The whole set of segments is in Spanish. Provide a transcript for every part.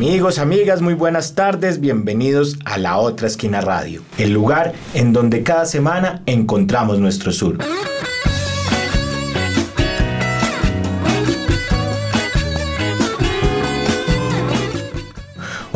Amigos, amigas, muy buenas tardes, bienvenidos a La Otra Esquina Radio, el lugar en donde cada semana encontramos nuestro sur.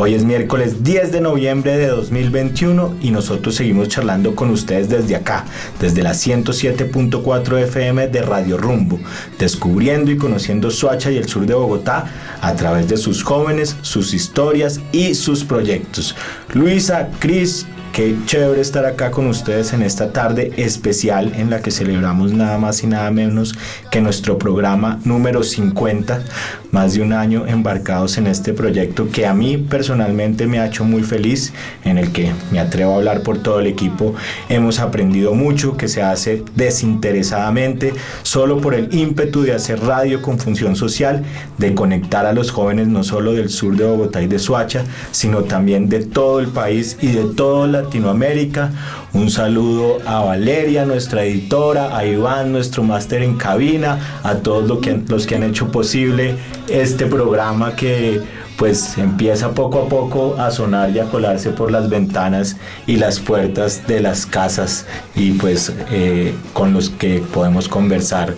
Hoy es miércoles 10 de noviembre de 2021 y nosotros seguimos charlando con ustedes desde acá, desde la 107.4 FM de Radio Rumbo, descubriendo y conociendo Soacha y el sur de Bogotá a través de sus jóvenes, sus historias y sus proyectos. Luisa, Cris, Qué chévere estar acá con ustedes en esta tarde especial en la que celebramos nada más y nada menos que nuestro programa número 50, más de un año embarcados en este proyecto que a mí personalmente me ha hecho muy feliz, en el que me atrevo a hablar por todo el equipo. Hemos aprendido mucho que se hace desinteresadamente, solo por el ímpetu de hacer radio con función social, de conectar a los jóvenes no solo del sur de Bogotá y de Suacha, sino también de todo el país y de toda Latinoamérica. Un saludo a Valeria, nuestra editora, a Iván, nuestro máster en cabina, a todos los que han hecho posible este programa que pues empieza poco a poco a sonar y a colarse por las ventanas y las puertas de las casas y pues eh, con los que podemos conversar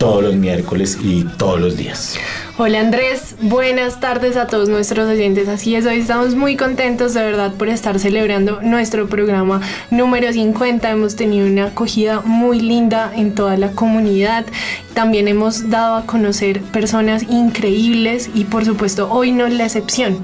todos los miércoles y todos los días. Hola Andrés, buenas tardes a todos nuestros oyentes. Así es, hoy estamos muy contentos de verdad por estar celebrando nuestro programa número 50. Hemos tenido una acogida muy linda en toda la comunidad. También hemos dado a conocer personas increíbles y por supuesto hoy no es la excepción.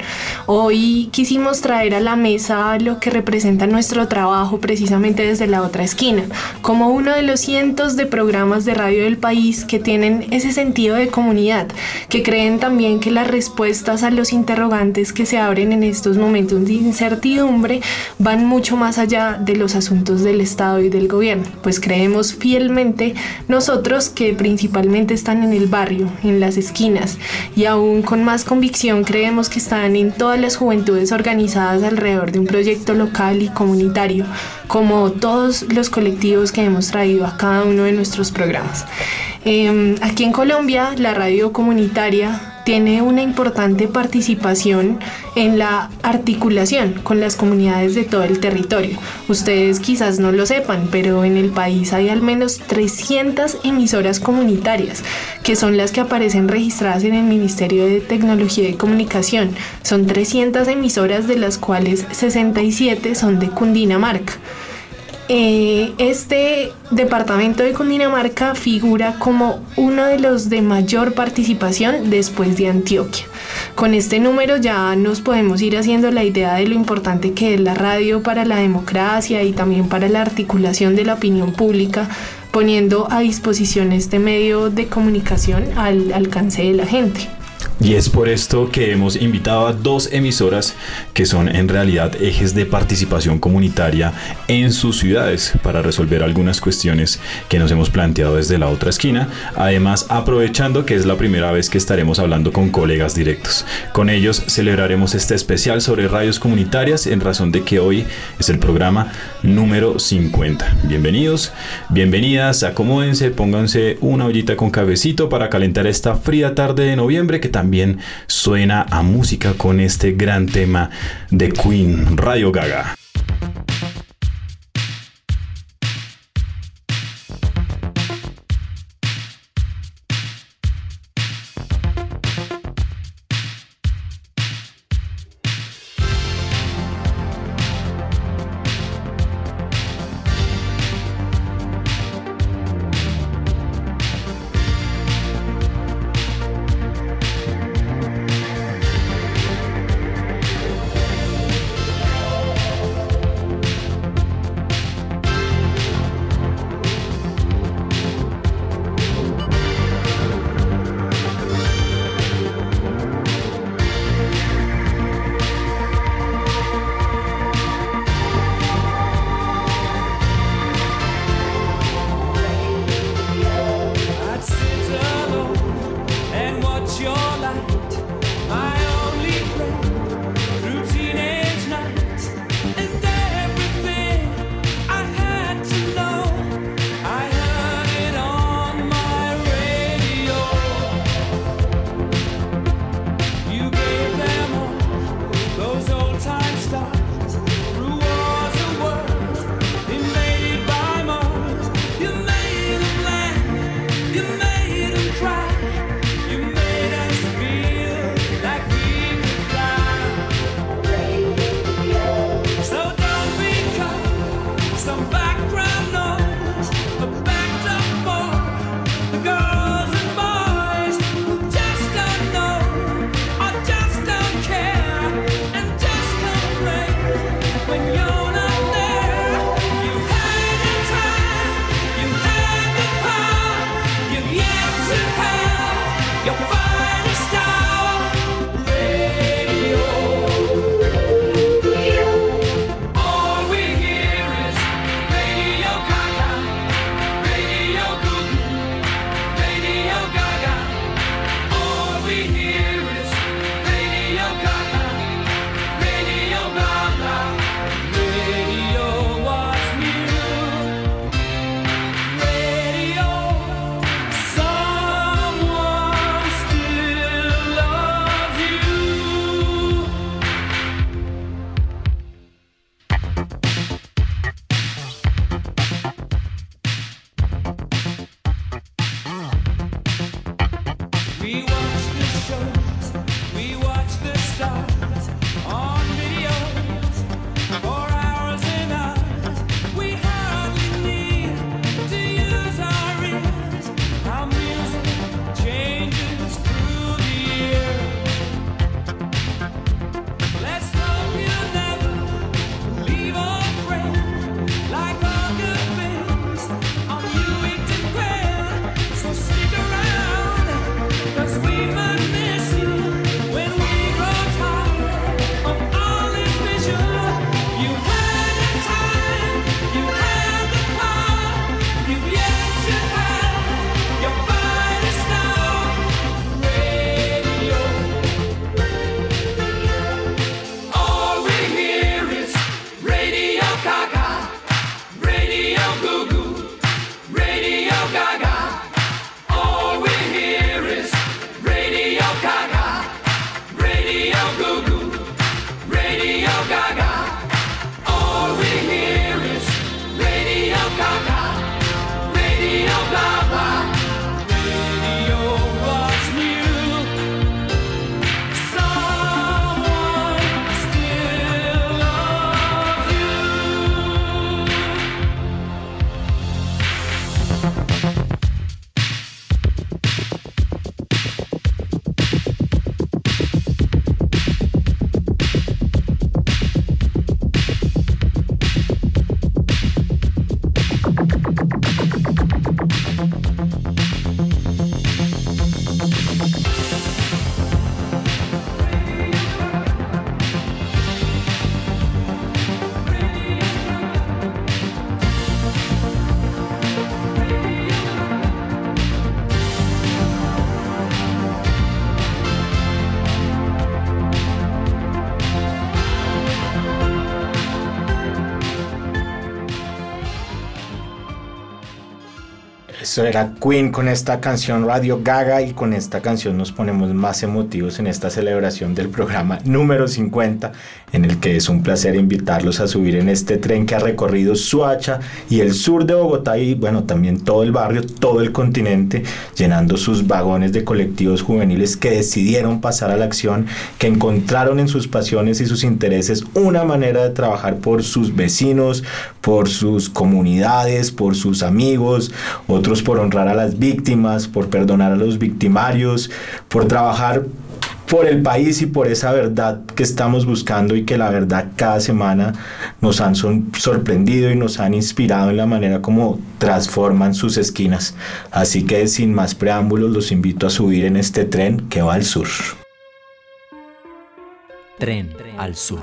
Hoy quisimos traer a la mesa lo que representa nuestro trabajo precisamente desde la otra esquina, como uno de los cientos de programas de radio del país que tienen ese sentido de comunidad, que creen también que las respuestas a los interrogantes que se abren en estos momentos de incertidumbre van mucho más allá de los asuntos del Estado y del gobierno, pues creemos fielmente nosotros que principalmente están en el barrio, en las esquinas, y aún con más convicción creemos que están en todas las juventudes organizadas alrededor de un proyecto local y comunitario, como todos los colectivos que hemos traído a cada uno de nuestros programas. Em, aquí en Colombia, la radio comunitaria tiene una importante participación en la articulación con las comunidades de todo el territorio. Ustedes quizás no lo sepan, pero en el país hay al menos 300 emisoras comunitarias, que son las que aparecen registradas en el Ministerio de Tecnología y Comunicación. Son 300 emisoras de las cuales 67 son de Cundinamarca. Eh, este departamento de Cundinamarca figura como uno de los de mayor participación después de Antioquia. Con este número ya nos podemos ir haciendo la idea de lo importante que es la radio para la democracia y también para la articulación de la opinión pública, poniendo a disposición este medio de comunicación al alcance de la gente. Y es por esto que hemos invitado a dos emisoras que son en realidad ejes de participación comunitaria en sus ciudades para resolver algunas cuestiones que nos hemos planteado desde la otra esquina. Además, aprovechando que es la primera vez que estaremos hablando con colegas directos. Con ellos celebraremos este especial sobre radios comunitarias en razón de que hoy es el programa número 50. Bienvenidos, bienvenidas, acomódense, pónganse una ollita con cabecito para calentar esta fría tarde de noviembre también suena a música con este gran tema de Queen, Radio Gaga. Era Queen con esta canción Radio Gaga y con esta canción nos ponemos más emotivos en esta celebración del programa número 50 en el que es un placer invitarlos a subir en este tren que ha recorrido Suacha y el sur de Bogotá y bueno también todo el barrio, todo el continente, llenando sus vagones de colectivos juveniles que decidieron pasar a la acción, que encontraron en sus pasiones y sus intereses una manera de trabajar por sus vecinos, por sus comunidades, por sus amigos, otros por honrar a las víctimas, por perdonar a los victimarios, por trabajar por el país y por esa verdad que estamos buscando y que la verdad cada semana nos han sorprendido y nos han inspirado en la manera como transforman sus esquinas. Así que sin más preámbulos los invito a subir en este tren que va al sur. Tren al sur.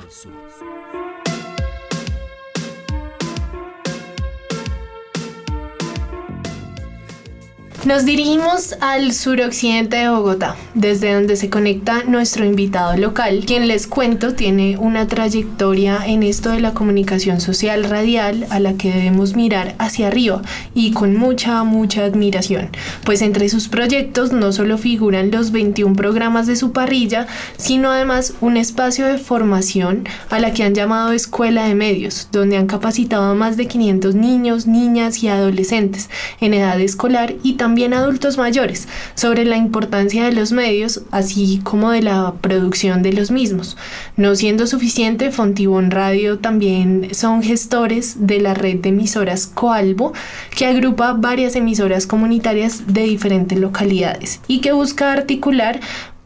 Nos dirigimos al suroccidente de Bogotá, desde donde se conecta nuestro invitado local, quien les cuento tiene una trayectoria en esto de la comunicación social radial a la que debemos mirar hacia arriba y con mucha, mucha admiración, pues entre sus proyectos no solo figuran los 21 programas de su parrilla, sino además un espacio de formación a la que han llamado Escuela de Medios, donde han capacitado a más de 500 niños, niñas y adolescentes en edad escolar y también también adultos mayores sobre la importancia de los medios, así como de la producción de los mismos. No siendo suficiente, Fontibón Radio también son gestores de la red de emisoras Coalbo, que agrupa varias emisoras comunitarias de diferentes localidades y que busca articular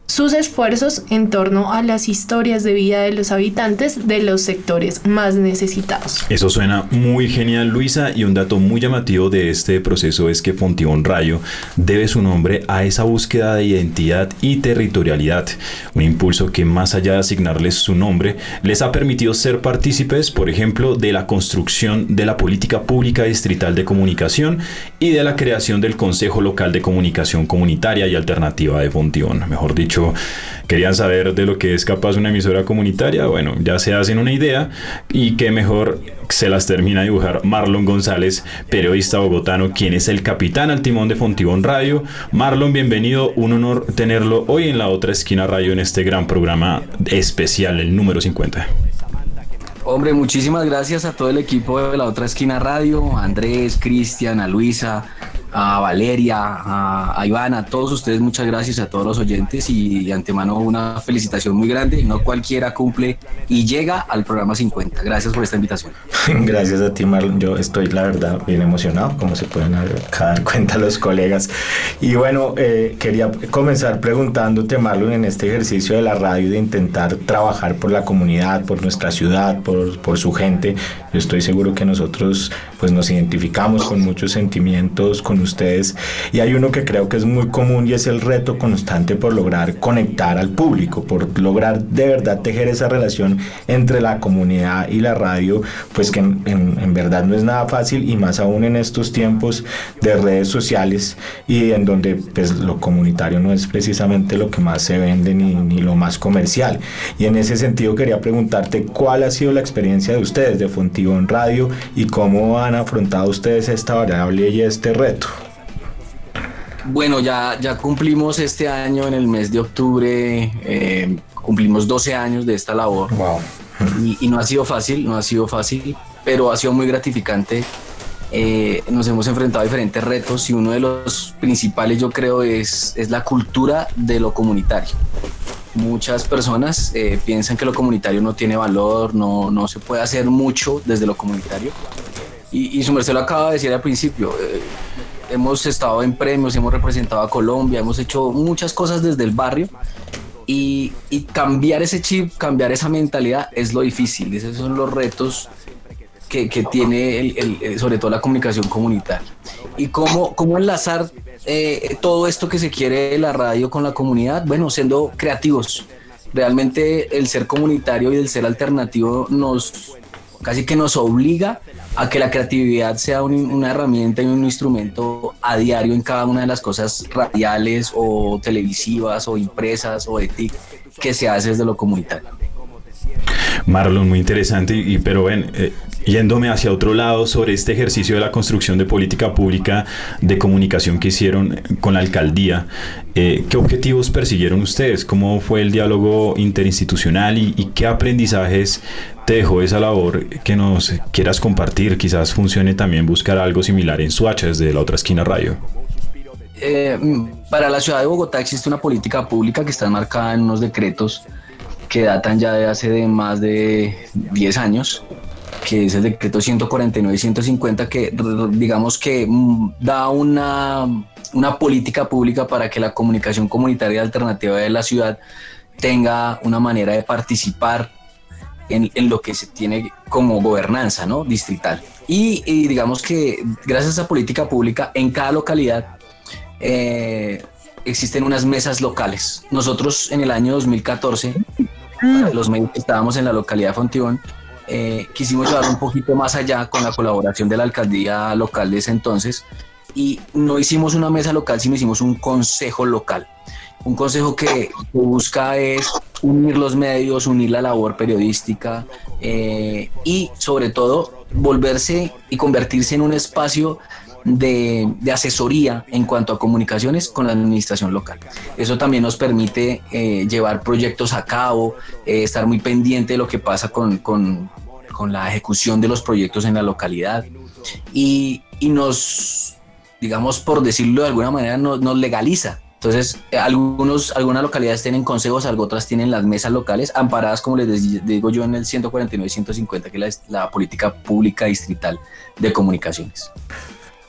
sus esfuerzos en torno a las historias de vida de los habitantes de los sectores más necesitados. Eso suena muy genial, Luisa, y un dato muy llamativo de este proceso es que Fontibón Rayo debe su nombre a esa búsqueda de identidad y territorialidad, un impulso que más allá de asignarles su nombre, les ha permitido ser partícipes, por ejemplo, de la construcción de la política pública distrital de comunicación y de la creación del Consejo Local de Comunicación Comunitaria y Alternativa de Fontibón, mejor dicho querían saber de lo que es capaz una emisora comunitaria, bueno, ya se hacen una idea y que mejor se las termina de dibujar Marlon González, periodista bogotano, quien es el capitán al timón de Fontibón Radio. Marlon, bienvenido, un honor tenerlo hoy en la otra esquina radio en este gran programa especial, el número 50. Hombre, muchísimas gracias a todo el equipo de la otra esquina radio, Andrés, Cristian, Luisa, a Valeria, a, Ivana, a todos ustedes muchas gracias, a todos los oyentes y de antemano una felicitación muy grande. No cualquiera cumple y llega al programa 50. Gracias por esta invitación. Gracias a ti, Marlon. Yo estoy, la verdad, bien emocionado, como se pueden dar cuenta los colegas. Y bueno, eh, quería comenzar preguntándote, Marlon, en este ejercicio de la radio de intentar trabajar por la comunidad, por nuestra ciudad, por, por su gente. Yo estoy seguro que nosotros pues nos identificamos con muchos sentimientos, con ustedes y hay uno que creo que es muy común y es el reto constante por lograr conectar al público, por lograr de verdad tejer esa relación entre la comunidad y la radio, pues que en, verdad no es nada fácil y más aún en estos tiempos de redes sociales y en donde pues lo comunitario no es precisamente lo que más se vende ni, ni lo más comercial. Y en ese sentido quería preguntarte cuál ha sido la experiencia de ustedes de Fontivón Radio y cómo han afrontado ustedes esta variable y este reto. Bueno, ya, ya cumplimos este año, en el mes de octubre, eh, cumplimos 12 años de esta labor. Wow. Y, no ha sido fácil, no ha sido fácil, pero ha sido muy gratificante. Eh, nos hemos enfrentado a diferentes retos y uno de los principales yo creo es, es la cultura de lo comunitario. Muchas personas eh, piensan que lo comunitario no tiene valor, no, no se puede hacer mucho desde lo comunitario. Y, y su merced lo acaba de decir al principio, hemos estado en premios, hemos representado a Colombia, hemos hecho muchas cosas desde el barrio y, cambiar ese chip, cambiar esa mentalidad es lo difícil, esos son los retos que, tiene el, sobre todo la comunicación comunitaria. Y cómo, cómo enlazar eh, todo esto que se quiere de la radio con la comunidad, bueno, siendo creativos. Realmente el ser comunitario y el ser alternativo nos casi que nos obliga a que la creatividad sea una herramienta y un instrumento a diario en cada una de las cosas radiales o televisivas o impresas o de TIC que se hace desde lo comunitario. Marlon, muy interesante, y, pero ven, eh, yéndome hacia otro lado sobre este ejercicio de la construcción de política pública de comunicación que hicieron con la alcaldía, eh, ¿qué objetivos persiguieron ustedes? ¿Cómo fue el diálogo interinstitucional y, y qué aprendizajes te dejó esa labor que nos quieras compartir? Quizás funcione también buscar algo similar en Suacha desde la otra esquina radio. Eh, para la ciudad de Bogotá existe una política pública que está enmarcada en unos decretos que datan ya de hace de más de 10 años, que es el decreto 149 y 150, que digamos que mm, da una, una política pública para que la comunicación comunitaria alternativa de la ciudad tenga una manera de participar en, en, lo que se tiene como gobernanza ¿no? distrital. Y, y, digamos que gracias a esa política pública en cada localidad eh, existen unas mesas locales. Nosotros en el año 2014, los medios que estábamos en la localidad de Fontibón, eh, quisimos llevar un poquito más allá con la colaboración de la alcaldía local de ese entonces y no hicimos una mesa local, sino hicimos un consejo local. Un consejo que busca es unir los medios, unir la labor periodística eh, y sobre todo volverse y convertirse en un espacio de, asesoría en cuanto a comunicaciones con la administración local. Eso también nos permite eh, llevar proyectos a cabo, eh, estar muy pendiente de lo que pasa con, con, con, la ejecución de los proyectos en la localidad y, y nos, digamos, por decirlo de alguna manera, nos, nos legaliza entonces, algunos, algunas localidades tienen consejos, otras tienen las mesas locales, amparadas, como les digo yo, en el 149-150, que es la política pública distrital de comunicaciones.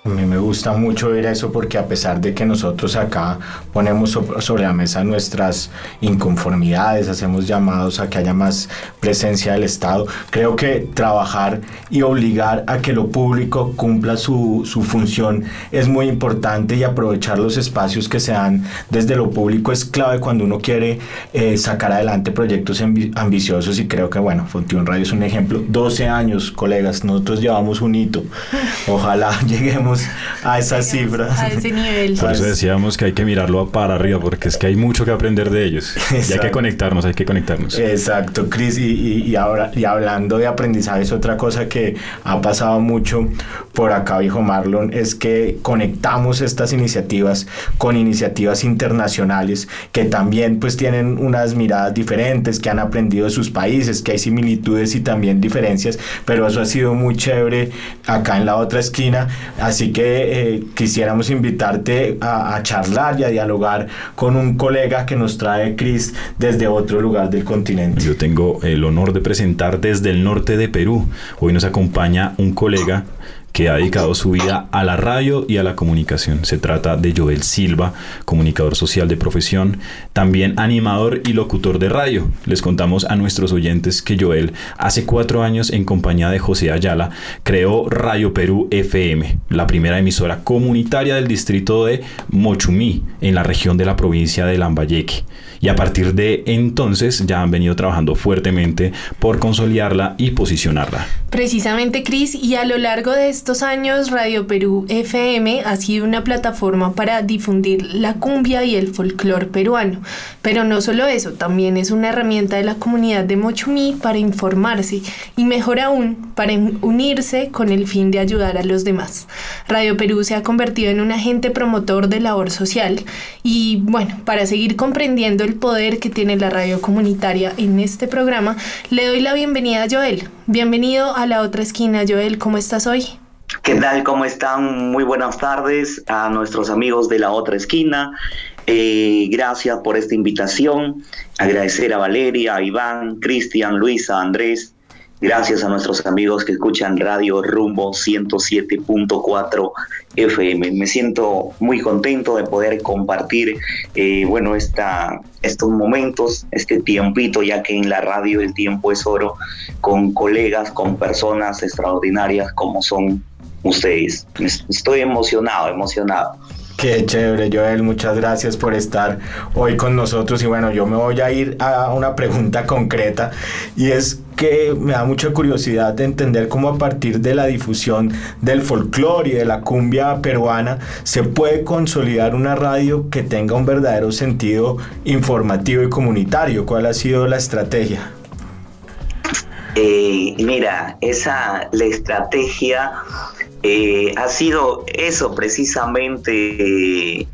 A mí me gusta mucho ver eso porque a pesar de que nosotros acá ponemos sobre la mesa nuestras inconformidades, hacemos llamados a que haya más presencia del Estado, creo que trabajar y obligar a que lo público cumpla su, su función es muy importante y aprovechar los espacios que se dan desde lo público es clave cuando uno quiere eh, sacar adelante proyectos ambiciosos y creo que bueno, Fontión Radio es un ejemplo. 12 años, colegas, nosotros llevamos un hito. Ojalá lleguemos a esas cifras. A ese nivel. Por eso decíamos que hay que mirarlo para arriba, porque es que hay mucho que aprender de ellos. Y hay que conectarnos, hay que conectarnos. Exacto, Cris. Y, y, ahora, y hablando de aprendizaje, es otra cosa que ha pasado mucho por acá, dijo Marlon, es que conectamos estas iniciativas con iniciativas internacionales que también pues tienen unas miradas diferentes, que han aprendido de sus países, que hay similitudes y también diferencias, pero eso ha sido muy chévere acá en la otra esquina. Así que eh, quisiéramos invitarte a, charlar y a dialogar con un colega que nos trae Chris desde otro lugar del continente. Yo tengo el honor de presentar desde el norte de Perú. Hoy nos acompaña un colega que ha dedicado su vida a la radio y a la comunicación. Se trata de Joel Silva, comunicador social de profesión, también animador y locutor de radio. Les contamos a nuestros oyentes que Joel hace cuatro años en compañía de José Ayala creó Radio Perú FM, la primera emisora comunitaria del distrito de Mochumí, en la región de la provincia de Lambayeque y a partir de entonces ya han venido trabajando fuertemente por consolidarla y posicionarla. Precisamente, Cris, y a lo largo de estos años Radio Perú FM ha sido una plataforma para difundir la cumbia y el folclore peruano. Pero no solo eso, también es una herramienta de la comunidad de Mochumí para informarse y mejor aún, para unirse con el fin de ayudar a los demás. Radio Perú se ha convertido en un agente promotor de labor social y bueno, para seguir comprendiendo el poder que tiene la radio comunitaria en este programa, le doy la bienvenida a Joel. Bienvenido a la otra esquina, Joel, ¿cómo estás hoy? ¿Qué tal? ¿Cómo están? Muy buenas tardes a nuestros amigos de la otra esquina. Eh, gracias por esta invitación. Agradecer a Valeria, a Iván, Cristian, Luisa, Andrés Gracias a nuestros amigos que escuchan Radio Rumbo 107.4 FM. Me siento muy contento de poder compartir, eh, bueno, esta, estos momentos, este tiempito, ya que en la radio el tiempo es oro, con colegas, con personas extraordinarias como son ustedes. Estoy emocionado, emocionado. Qué chévere, Joel, muchas gracias por estar hoy con nosotros. Y bueno, yo me voy a ir a una pregunta concreta y es que me da mucha curiosidad de entender cómo a partir de la difusión del folclore y de la cumbia peruana se puede consolidar una radio que tenga un verdadero sentido informativo y comunitario. ¿Cuál ha sido la estrategia? Eh, mira, esa la estrategia eh, ha sido eso precisamente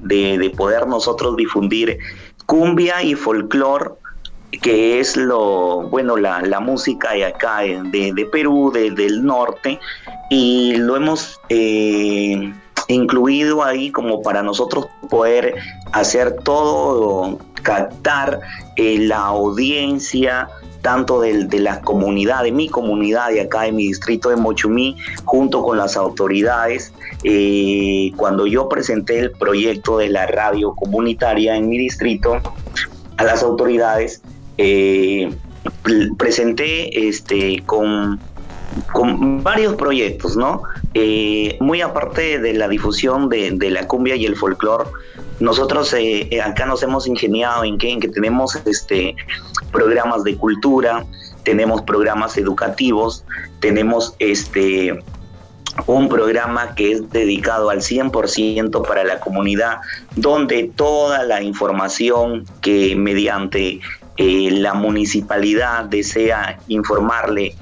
de, poder nosotros difundir cumbia y folclore que es lo, bueno, la, música de acá, de, Perú, del norte, y lo hemos eh, incluido ahí como para nosotros poder hacer todo, captar eh, la audiencia, tanto de, de, la comunidad, de mi comunidad de acá, de mi distrito de Mochumí, junto con las autoridades. Eh, cuando yo presenté el proyecto de la radio comunitaria en mi distrito a las autoridades, eh, presenté este, con, varios proyectos, ¿no? Eh, muy aparte de la difusión de, de la cumbia y el folclore, nosotros eh, eh, acá nos hemos ingeniado en que, en que tenemos este, programas de cultura, tenemos programas educativos, tenemos este, un programa que es dedicado al 100% para la comunidad, donde toda la información que mediante eh, la municipalidad desea informarle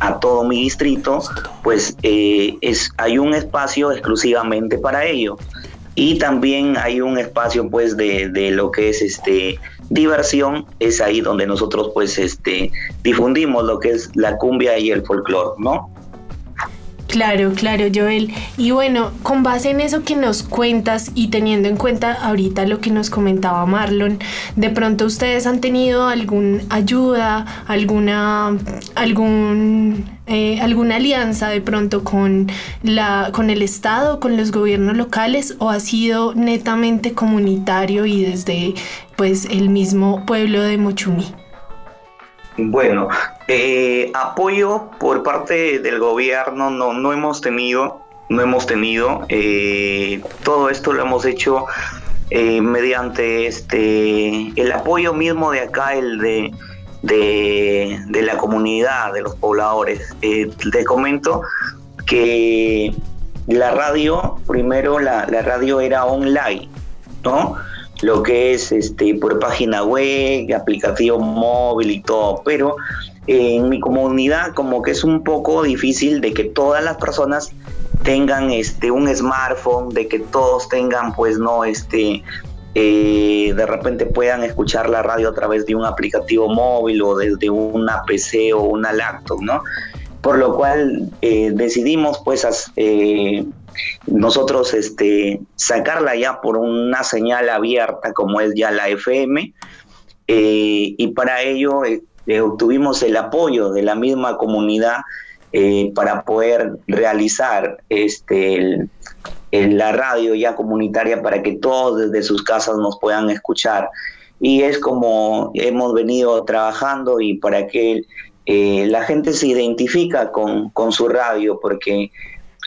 a todo mi distrito, pues es, hay un espacio exclusivamente para ello y también hay un espacio pues de, de, lo que es este diversión. Es ahí donde nosotros pues este difundimos lo que es la cumbia y el folclore no Claro, claro, Joel. Y bueno, con base en eso que nos cuentas y teniendo en cuenta ahorita lo que nos comentaba Marlon, de pronto ustedes han tenido alguna ayuda, alguna, algún, eh, alguna alianza de pronto con, la, con el Estado, con los gobiernos locales, o ha sido netamente comunitario y desde pues el mismo pueblo de Mochumí. Bueno, eh, apoyo por parte del gobierno no, no hemos tenido, no hemos tenido. Eh, todo esto lo hemos hecho eh, mediante este el apoyo mismo de acá, el de, de, la comunidad, de los pobladores. te comento que la radio, primero la, la radio era online, ¿no? lo que es este por página web, aplicativo móvil y todo, pero en mi comunidad como que es un poco difícil de que todas las personas tengan este un smartphone, de que todos tengan pues no este eh, de repente puedan escuchar la radio a través de un aplicativo móvil o desde una PC o una laptop, ¿no? Por lo cual eh, decidimos pues nosotros este, sacarla ya por una señal abierta como es ya la FM eh, y para ello eh, eh, obtuvimos el apoyo de la misma comunidad para poder realizar este, la radio ya comunitaria para que todos desde sus casas nos puedan escuchar. Y es como hemos venido trabajando y para que la gente se identifica con, con su radio porque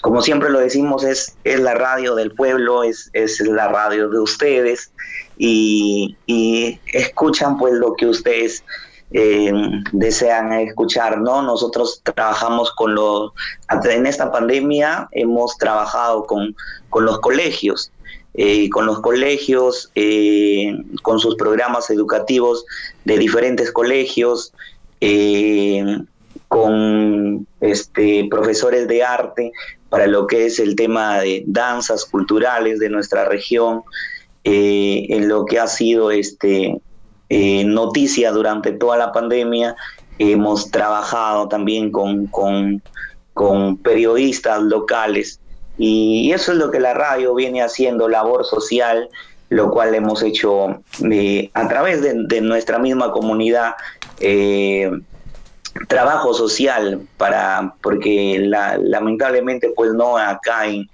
como siempre lo decimos, es, es la radio del pueblo, es, es la radio de ustedes y, escuchan pues lo que ustedes eh, desean escuchar, ¿no? Nosotros trabajamos con los, en esta pandemia hemos trabajado con, con los colegios, eh, con los colegios, eh, con sus programas educativos de diferentes colegios, con este, profesores de arte, para lo que es el tema de danzas culturales de nuestra región, en lo que ha sido este, eh, noticia durante toda la pandemia. Hemos trabajado también con, con, periodistas locales y eso es lo que la radio viene haciendo, labor social, lo cual hemos hecho eh, a través de, nuestra misma comunidad trabajo social para porque lamentablemente pues no acá en,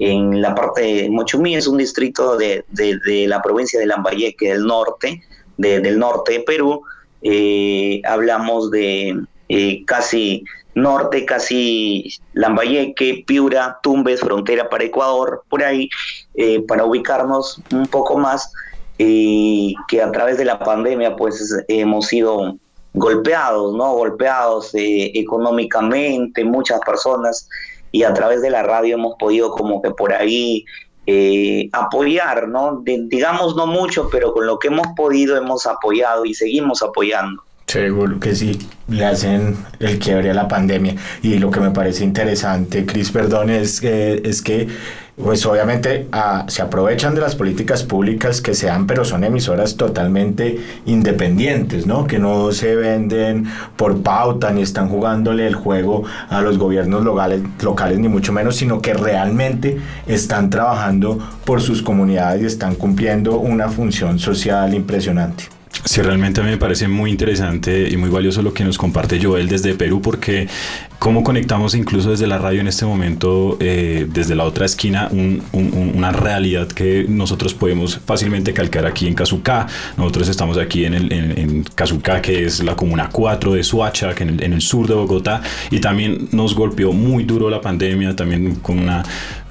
en la parte de Mochumí es un distrito de, de, la provincia de Lambayeque del norte del norte de Perú eh, hablamos de eh, casi norte casi Lambayeque Piura Tumbes frontera para Ecuador por ahí eh, para ubicarnos un poco más que a través de la pandemia pues hemos sido golpeados, ¿no? Golpeados económicamente, muchas personas, y a través de la radio hemos podido como que por ahí eh, apoyar, ¿no? digamos no mucho, pero con lo que hemos podido hemos apoyado y seguimos apoyando. Seguro que sí, le hacen el quiebre a la pandemia. Y lo que me parece interesante, Cris, perdón, es que, es que pues obviamente ah, se aprovechan de las políticas públicas que sean, pero son emisoras totalmente independientes, ¿no? Que no se venden por pauta ni están jugándole el juego a los gobiernos locales, locales ni mucho menos, sino que realmente están trabajando por sus comunidades y están cumpliendo una función social impresionante. Sí, realmente a mí me parece muy interesante y muy valioso lo que nos comparte Joel desde Perú, porque cómo conectamos incluso desde la radio en este momento, eh, desde la otra esquina, una realidad que nosotros podemos fácilmente calcar aquí en Cazucá. Nosotros estamos aquí en, el, en, que es la comuna 4 de Suacha, que en el sur de Bogotá, y también nos golpeó muy duro la pandemia, también con una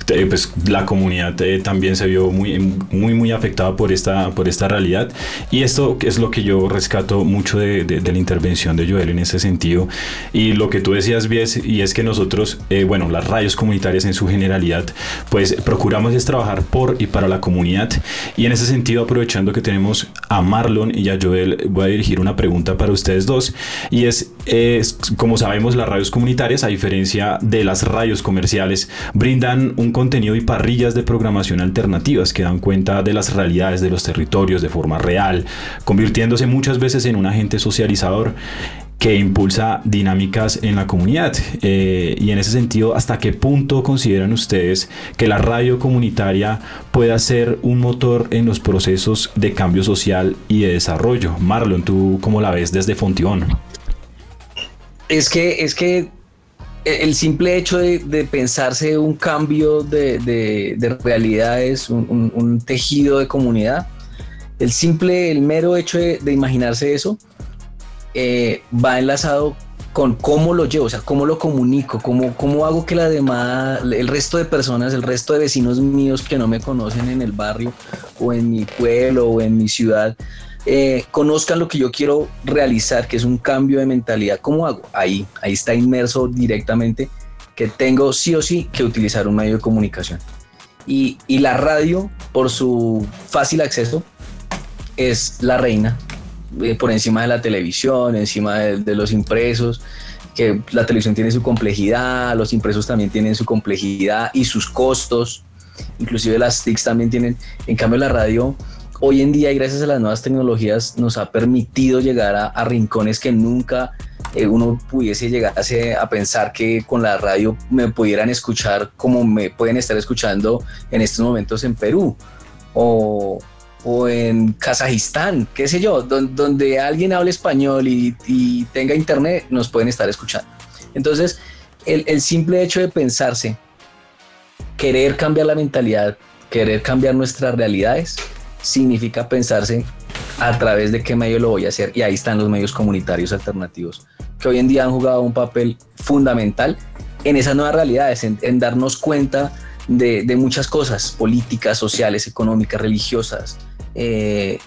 eh, pues la comunidad eh, también se vio muy, muy, muy afectada por esta, por esta realidad. Y esto es lo que yo rescato mucho de, de, la intervención de Joel en ese sentido. Y lo que tú decías, Bies, y es que nosotros, eh, bueno, las radios comunitarias en su generalidad, pues procuramos es trabajar por y para la comunidad. Y en ese sentido, aprovechando que tenemos a Marlon y a Joel, voy a dirigir una pregunta para ustedes dos. Y es, es como sabemos, las radios comunitarias, a diferencia de las radios comerciales, brindan un contenido y parrillas de programación alternativas que dan cuenta de las realidades de los territorios de forma real, convirtiéndose muchas veces en un agente socializador que impulsa dinámicas en la comunidad. Eh, y en ese sentido, ¿hasta qué punto consideran ustedes que la radio comunitaria pueda ser un motor en los procesos de cambio social y de desarrollo? Marlon, ¿tú cómo la ves desde Fontión? Es que, es que el simple hecho de, pensarse un cambio de, de, realidades, un, tejido de comunidad, el simple, el mero hecho de, imaginarse eso, eh, va enlazado con cómo lo llevo, o sea, cómo lo comunico, cómo, cómo hago que la demás, el resto de personas, el resto de vecinos míos que no me conocen en el barrio o en mi pueblo o en mi ciudad, eh, conozcan lo que yo quiero realizar, que es un cambio de mentalidad. ¿Cómo hago? Ahí, ahí está inmerso directamente que tengo sí o sí que utilizar un medio de comunicación. Y, y la radio, por su fácil acceso, es la reina, eh, por encima de la televisión, encima de, de los impresos, que la televisión tiene su complejidad, los impresos también tienen su complejidad y sus costos, inclusive las TICs también tienen, en cambio la radio hoy en día y gracias a las nuevas tecnologías nos ha permitido llegar a, rincones que nunca eh, uno pudiese llegar a, pensar que con la radio me pudieran escuchar como me pueden estar escuchando en estos momentos en Perú o, en Kazajistán, qué sé yo, donde, alguien hable español y, tenga internet, nos pueden estar escuchando. Entonces, el, el simple hecho de pensarse, querer cambiar la mentalidad, querer cambiar nuestras realidades, significa pensarse a través de qué medio lo voy a hacer. Y ahí están los medios comunitarios alternativos, que hoy en día han jugado un papel fundamental en esas nuevas realidades, en, darnos cuenta de, muchas cosas, políticas, sociales, económicas, religiosas, eh,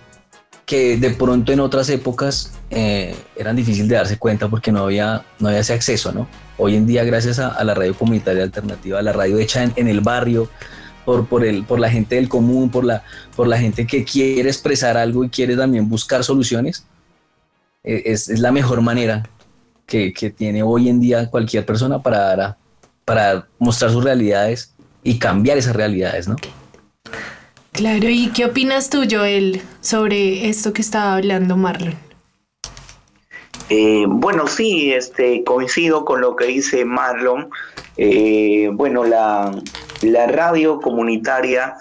que de pronto en otras épocas eh, eran difíciles de darse cuenta porque no había, no había ese acceso, ¿no? Hoy en día, gracias a, la radio comunitaria alternativa, a la radio hecha en el barrio, por, por, el, por la gente del común, por la, por la gente que quiere expresar algo y quiere también buscar soluciones, e, es, es la mejor manera que, que, tiene hoy en día cualquier persona para, para mostrar sus realidades y cambiar esas realidades, ¿no? Claro, ¿y qué opinas tú, Joel, sobre esto que estaba hablando Marlon? Eh, bueno, sí, este, coincido con lo que dice Marlon. Eh, bueno, la, la radio comunitaria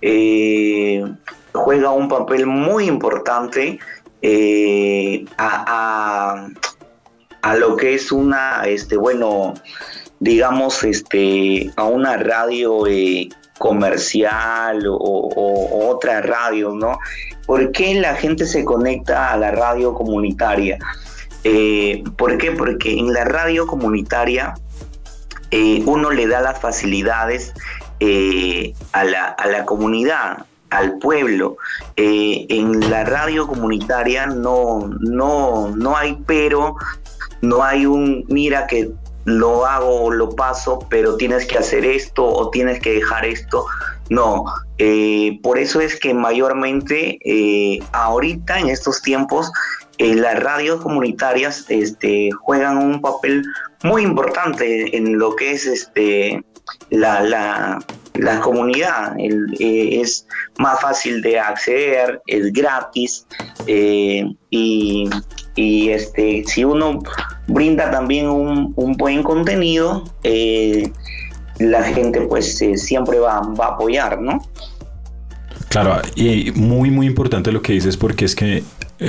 eh, juega un papel muy importante eh, a, lo que es una, este, bueno, digamos, este, a una radio eh, comercial o, otra radio, ¿no? ¿Por qué la gente se conecta a la radio comunitaria? ¿Por qué? Porque en la radio comunitaria eh, uno le da las facilidades eh, a, la, comunidad, al pueblo. Eh, en la radio comunitaria no, no, no hay pero, no hay un mira que lo hago o lo paso, pero tienes que hacer esto o tienes que dejar esto. No, por eso es que mayormente ahorita en estos tiempos eh, las radios comunitarias este, juegan un papel muy importante en lo que es este, la, la, la comunidad. Eh, es más fácil de acceder, es gratis eh, y, y, este, si uno brinda también un, un buen contenido, la gente pues siempre va, va a apoyar, ¿no? Claro, y muy muy importante lo que dices porque es que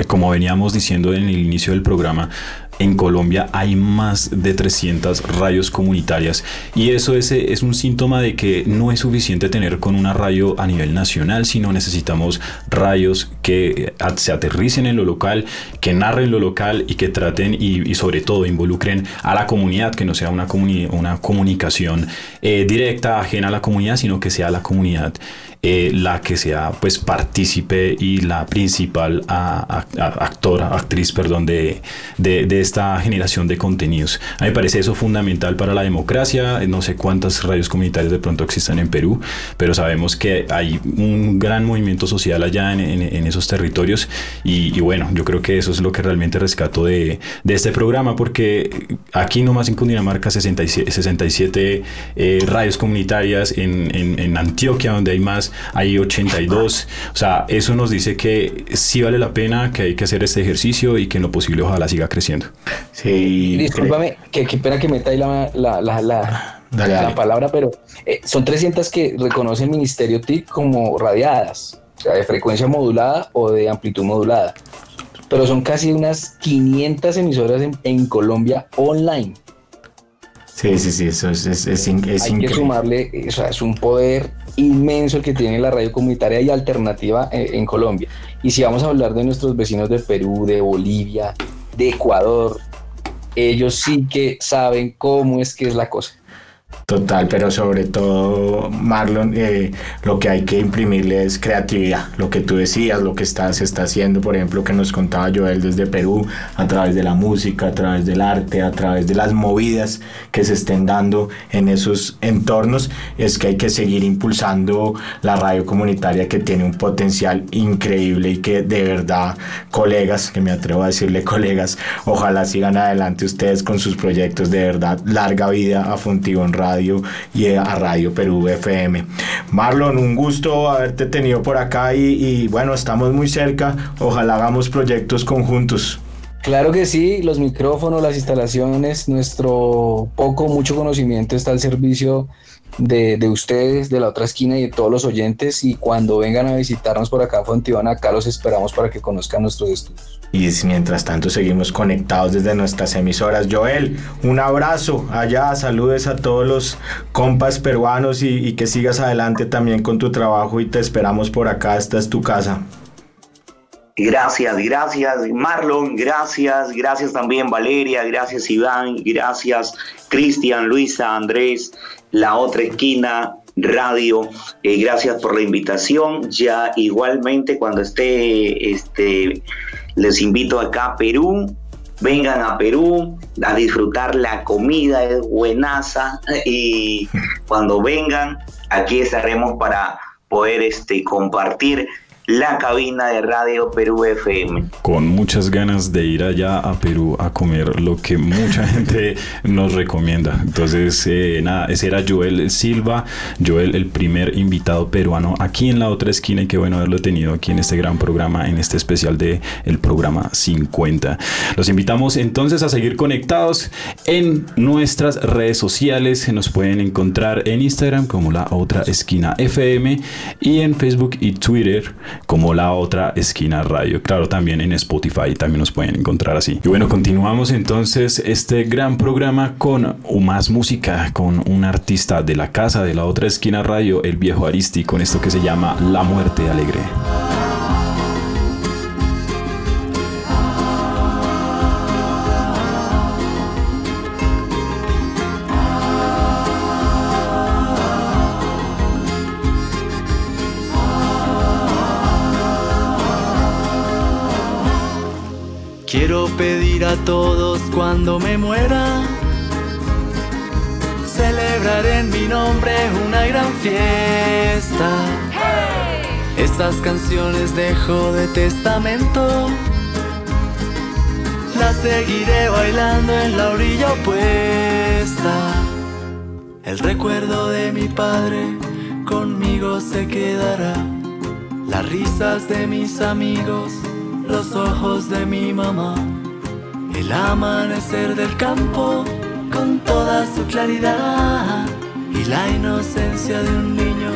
como veníamos diciendo en el inicio del programa, en Colombia hay más de 300 radios comunitarias y eso es, es, un síntoma de que no es suficiente tener con una radio a nivel nacional, sino necesitamos radios que se aterricen en lo local, que narren lo local y que traten y, sobre todo involucren a la comunidad, que no sea una, comunicación eh, directa, ajena a la comunidad, sino que sea la comunidad eh, la que sea pues partícipe y la principal actora, actriz, perdón, de, de, esta generación de contenidos. A mí me parece eso fundamental para la democracia. No sé cuántas radios comunitarias de pronto existen en Perú, pero sabemos que hay un gran movimiento social allá en, en, esos territorios y, bueno, yo creo que eso es lo que realmente rescato de, de este programa porque aquí nomás en Cundinamarca 67, 67 eh, radios comunitarias, en, en Antioquia donde hay más hay 82. O sea, eso nos dice que sí vale la pena, que hay que hacer este ejercicio y que en lo posible ojalá siga creciendo. Sí. Discúlpame, que, pena que meta ahí la, la, la, la, palabra, pero eh, son 300 que reconoce el Ministerio TIC como radiadas, o sea, de frecuencia modulada o de amplitud modulada. Pero son casi unas 500 emisoras en, en Colombia online. Sí, sí, sí, eso es, es, es, Hay que sumarle, o sea, es un poder inmenso el que tiene la radio comunitaria y alternativa en, en, Colombia. Y si vamos a hablar de nuestros vecinos de Perú, de Bolivia, de Ecuador, ellos sí que saben cómo es que es la cosa. Total, pero sobre todo, Marlon, eh, lo que hay que imprimirle es creatividad. Lo que tú decías, lo que está, se está haciendo, por ejemplo, que nos contaba Joel desde Perú, a través de la música, a través del arte, a través de las movidas que se estén dando en esos entornos, es que hay que seguir impulsando la radio comunitaria que tiene un potencial increíble y que de verdad, colegas, que me atrevo a decirle colegas, ojalá sigan adelante ustedes con sus proyectos de verdad, larga vida a Funtivón Radio y a Radio Perú FM. Marlon, un gusto haberte tenido por acá y, bueno, estamos muy cerca. Ojalá hagamos proyectos conjuntos. Claro que sí, los micrófonos, las instalaciones, nuestro poco, mucho conocimiento está al servicio de, de, ustedes, de la otra esquina y de todos los oyentes. Y cuando vengan a visitarnos por acá, Fontibón, acá los esperamos para que conozcan nuestros estudios. Y mientras tanto seguimos conectados desde nuestras emisoras. Joel, un abrazo allá, saludes a todos los compas peruanos y, y que sigas adelante también con tu trabajo y te esperamos por acá, esta es tu casa. Gracias, gracias Marlon, gracias, gracias también Valeria, gracias Iván, gracias Cristian, Luisa, Andrés, la otra esquina, radio. Eh, gracias por la invitación. Ya igualmente cuando esté, este, les invito acá a Perú. Vengan a Perú a disfrutar la comida, es buenaza. Y cuando vengan, aquí estaremos para poder este, compartir la cabina de Radio Perú FM. Con muchas ganas de ir allá a Perú a comer lo que mucha gente nos recomienda. Entonces, eh, nada, ese era Joel Silva, Joel, el primer invitado peruano aquí en la otra esquina y qué bueno haberlo tenido aquí en este gran programa, en este especial de el programa 50. Los invitamos entonces a seguir conectados en nuestras redes sociales. Nos pueden encontrar en Instagram como la otra esquina FM y en Facebook y Twitter como la otra esquina radio. Claro, también en Spotify también nos pueden encontrar así. Y bueno, continuamos entonces este gran programa con más música, con un artista de la casa de la otra esquina radio, el viejo Aristi, con esto que se llama La muerte alegre. Pedir a todos cuando me muera. Celebrar en mi nombre una gran fiesta. Estas canciones dejo de testamento la seguiré bailando en la orilla opuesta. El recuerdo de mi padre conmigo se quedará. Las risas de mis amigos, los ojos de mi mamá. El amanecer del campo con toda su claridad y la inocencia de un niño,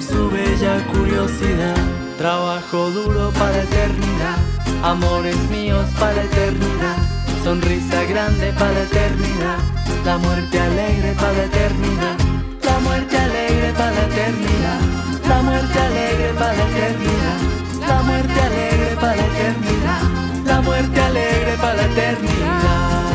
su bella curiosidad. Trabajo duro para eternidad, amores míos para eternidad, sonrisa grande para eternidad, la muerte alegre para eternidad, la muerte alegre para eternidad, la muerte alegre para eternidad, la muerte alegre para eternidad, muerte alegre para la eternidad.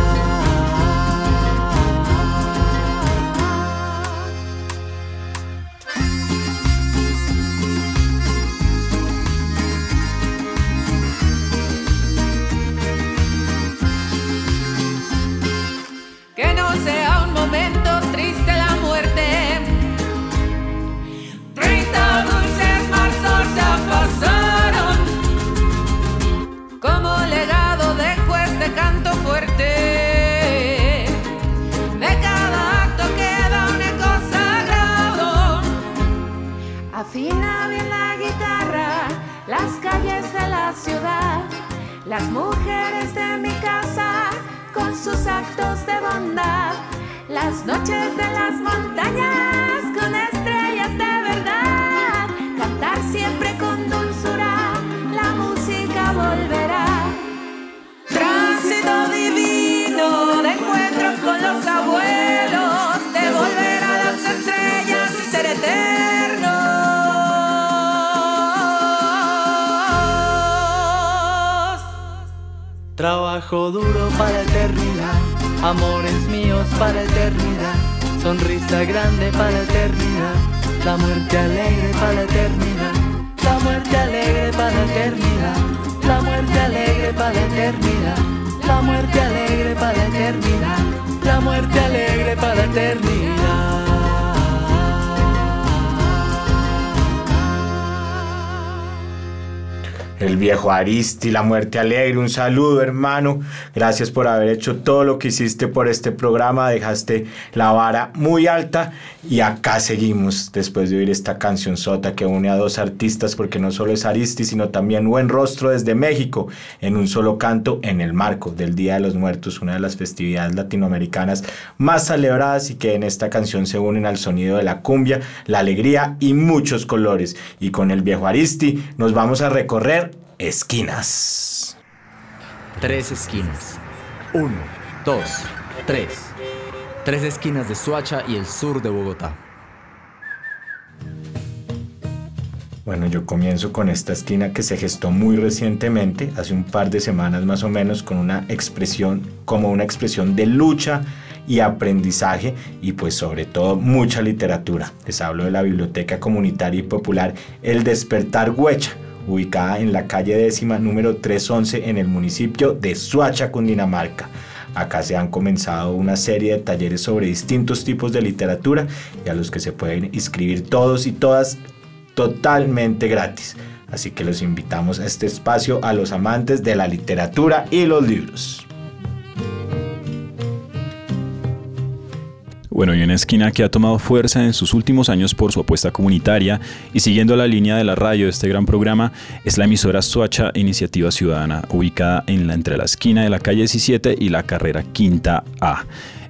Las mujeres de mi casa con sus actos de bondad, las noches de las montañas con estrellas de verdad, cantar siempre con dulzura, la música volverá. Tránsito divino de encuentro con los abuelos, Trabajo duro para eternidad, amores míos para eternidad, sonrisa grande para eternidad, la muerte alegre para eternidad, la muerte alegre para eternidad, la muerte alegre para eternidad, la muerte alegre para eternidad, la muerte alegre para eternidad. El viejo Aristi, la muerte alegre, un saludo hermano, gracias por haber hecho todo lo que hiciste por este programa, dejaste la vara muy alta y acá seguimos después de oír esta canción sota que une a dos artistas porque no solo es Aristi, sino también Buen Rostro desde México, en un solo canto en el marco del Día de los Muertos, una de las festividades latinoamericanas más celebradas y que en esta canción se unen al sonido de la cumbia, la alegría y muchos colores. Y con el viejo Aristi nos vamos a recorrer esquinas. Tres esquinas. Uno, dos, tres. Tres esquinas de Suacha y el sur de Bogotá. Bueno, yo comienzo con esta esquina que se gestó muy recientemente, hace un par de semanas más o menos, con una expresión, como una expresión de lucha y aprendizaje y pues sobre todo mucha literatura. Les hablo de la Biblioteca Comunitaria y Popular El Despertar Huecha, ubicada en la calle décima número 311 en el municipio de Suacha, Cundinamarca. Acá se han comenzado una serie de talleres sobre distintos tipos de literatura y a los que se pueden inscribir todos y todas totalmente gratis. Así que los invitamos a este espacio a los amantes de la literatura y los libros. Bueno, y una esquina que ha tomado fuerza en sus últimos años por su apuesta comunitaria y siguiendo la línea de la radio de este gran programa es la emisora Suacha Iniciativa Ciudadana, ubicada en la, entre la esquina de la calle 17 y la carrera Quinta A.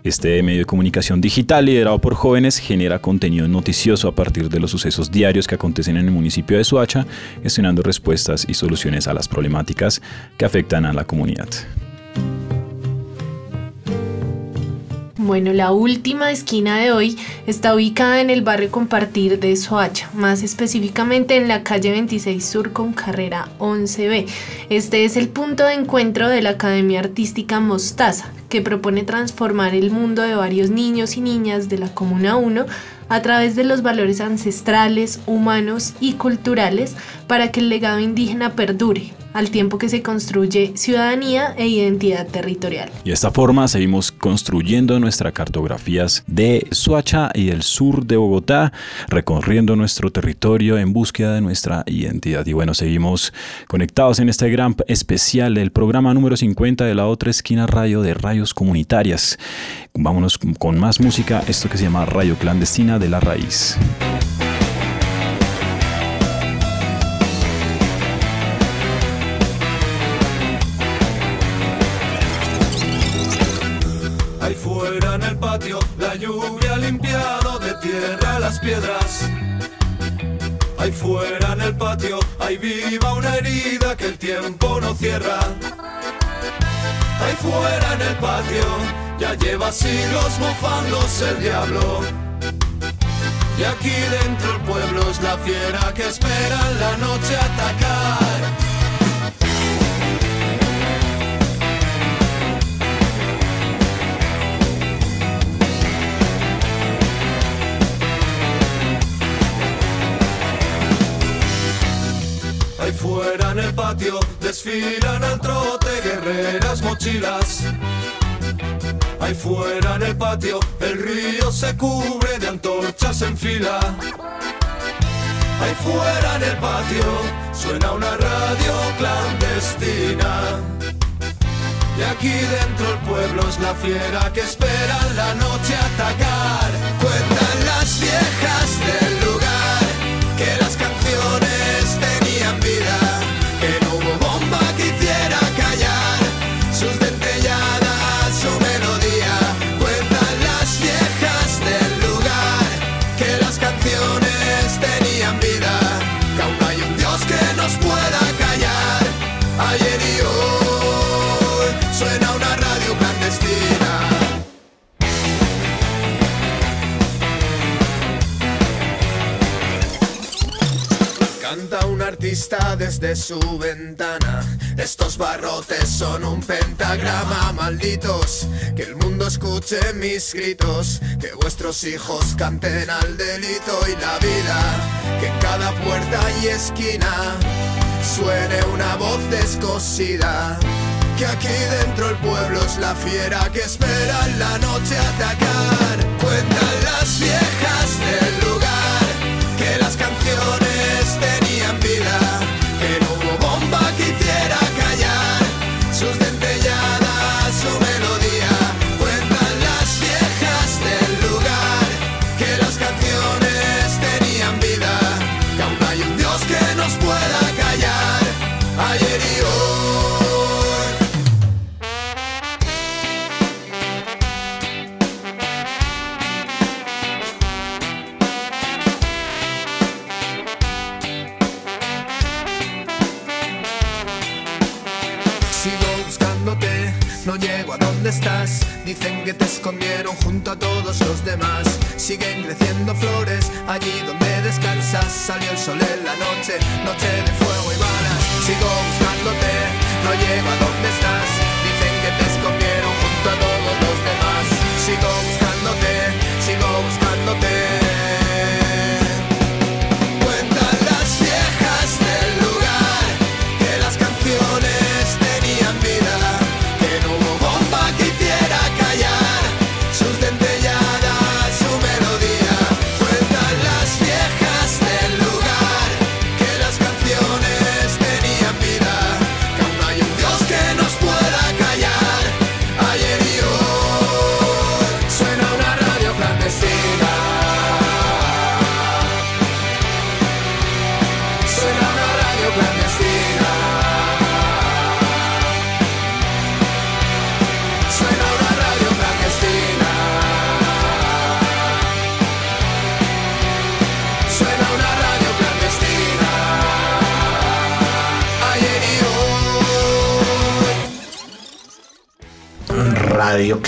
Este medio de comunicación digital liderado por jóvenes genera contenido noticioso a partir de los sucesos diarios que acontecen en el municipio de Suacha, gestionando respuestas y soluciones a las problemáticas que afectan a la comunidad. Bueno, la última esquina de hoy está ubicada en el barrio Compartir de Soacha, más específicamente en la calle 26 Sur con carrera 11B. Este es el punto de encuentro de la Academia Artística Mostaza, que propone transformar el mundo de varios niños y niñas de la Comuna 1 a través de los valores ancestrales, humanos y culturales para que el legado indígena perdure, al tiempo que se construye ciudadanía e identidad territorial. Y de esta forma seguimos construyendo nuestras cartografías de Suacha y del sur de Bogotá, recorriendo nuestro territorio en búsqueda de nuestra identidad. Y bueno, seguimos conectados en este gran especial del programa número 50 de la otra esquina radio de rayos comunitarias. Vámonos con más música, esto que se llama Radio Clandestina de la Raíz. La lluvia ha limpiado de tierra las piedras. Ahí fuera en el patio, hay viva una herida que el tiempo no cierra. Ahí fuera en el patio, ya lleva siglos mofándose el diablo. Y aquí dentro el pueblo es la fiera que espera en la noche atacar. Fuera en el patio desfilan al trote guerreras mochilas. Ahí fuera en el patio el río se cubre de antorchas en fila. Ahí fuera en el patio suena una radio clandestina. Y aquí dentro el pueblo es la fiera que espera la noche atacar. Desde su ventana. Estos barrotes son un pentagrama, malditos. Que el mundo escuche mis gritos, que vuestros hijos canten al delito y la vida. Que en cada puerta y esquina suene una voz descosida. Que aquí dentro el pueblo es la fiera que espera en la noche atacar. Cuentan las viejas del lugar que las canciones de junto a todos los demás. Siguen creciendo flores allí donde descansas. Salió el sol en la noche, noche de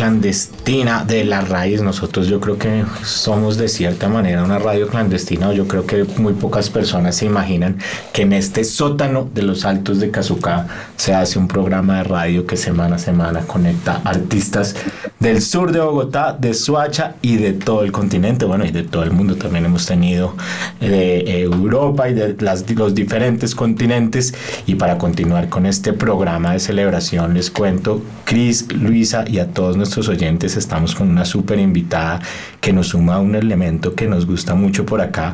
clandestina de la raíz. Nosotros yo creo que somos de cierta manera una radio clandestina. Yo creo que muy pocas personas se imaginan que en este sótano de los altos de Cazucá se hace un programa de radio que semana a semana conecta artistas del sur de Bogotá, de Suacha y de todo el continente, bueno, y de todo el mundo también hemos tenido de Europa y de las, los diferentes continentes. Y para continuar con este programa de celebración, les cuento, Cris, Luisa y a todos nuestros oyentes, estamos con una súper invitada que nos suma un elemento que nos gusta mucho por acá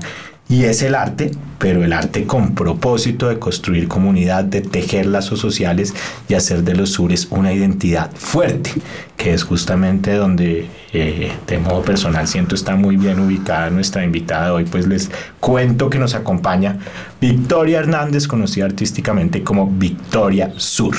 y es el arte, pero el arte con propósito de construir comunidad, de tejer lazos sociales y hacer de los sures una identidad fuerte, que es justamente donde eh, de modo personal siento está muy bien ubicada nuestra invitada hoy, pues les cuento que nos acompaña Victoria Hernández, conocida artísticamente como Victoria Sur.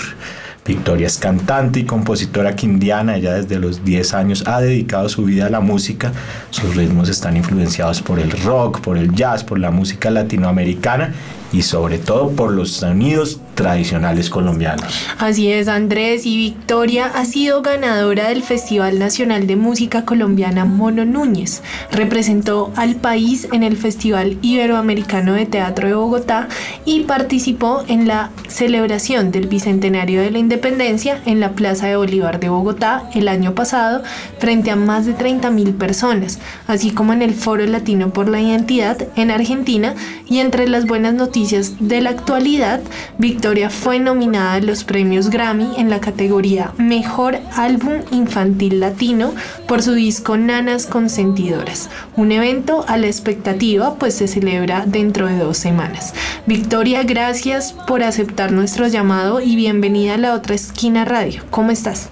Victoria es cantante y compositora quindiana. Ella desde los 10 años ha dedicado su vida a la música. Sus ritmos están influenciados por el rock, por el jazz, por la música latinoamericana y sobre todo por los sonidos tradicionales colombianos. Así es, Andrés y Victoria ha sido ganadora del Festival Nacional de Música Colombiana Mono Núñez. Representó al país en el Festival Iberoamericano de Teatro de Bogotá y participó en la celebración del Bicentenario de la Independencia en la Plaza de Bolívar de Bogotá el año pasado frente a más de 30 mil personas, así como en el Foro Latino por la Identidad en Argentina y entre las buenas noticias de la actualidad, Victoria fue nominada a los premios Grammy en la categoría Mejor Álbum Infantil Latino por su disco Nanas Consentidoras, un evento a la expectativa pues se celebra dentro de dos semanas. Victoria, gracias por aceptar nuestro llamado y bienvenida a la otra esquina radio. ¿Cómo estás?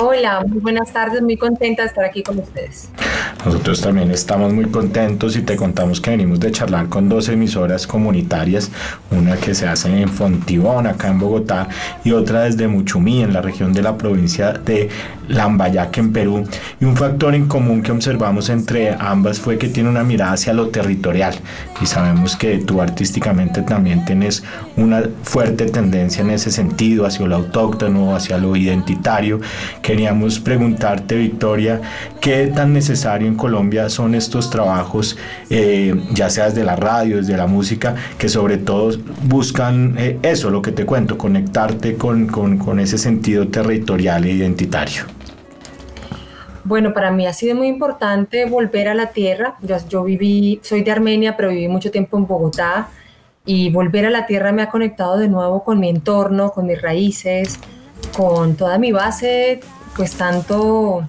Hola, muy buenas tardes, muy contenta de estar aquí con ustedes. Nosotros también estamos muy contentos y te contamos que venimos de charlar con dos emisoras comunitarias, una que se hace en Fontibón, acá en Bogotá, y otra desde Muchumí, en la región de la provincia de Lambayaque, en Perú. Y un factor en común que observamos entre ambas fue que tiene una mirada hacia lo territorial. Y sabemos que tú artísticamente también tienes una fuerte tendencia en ese sentido, hacia lo autóctono, hacia lo identitario. Queríamos preguntarte, Victoria, ¿qué tan necesario en Colombia son estos trabajos, eh, ya sea desde la radio, desde la música, que sobre todo buscan eh, eso, lo que te cuento, conectarte con, con, con ese sentido territorial e identitario? Bueno, para mí ha sido muy importante volver a la tierra. Yo, yo, viví, soy de Armenia, pero viví mucho tiempo en Bogotá y volver a la tierra me ha conectado de nuevo con mi entorno, con mis raíces, con toda mi base, pues tanto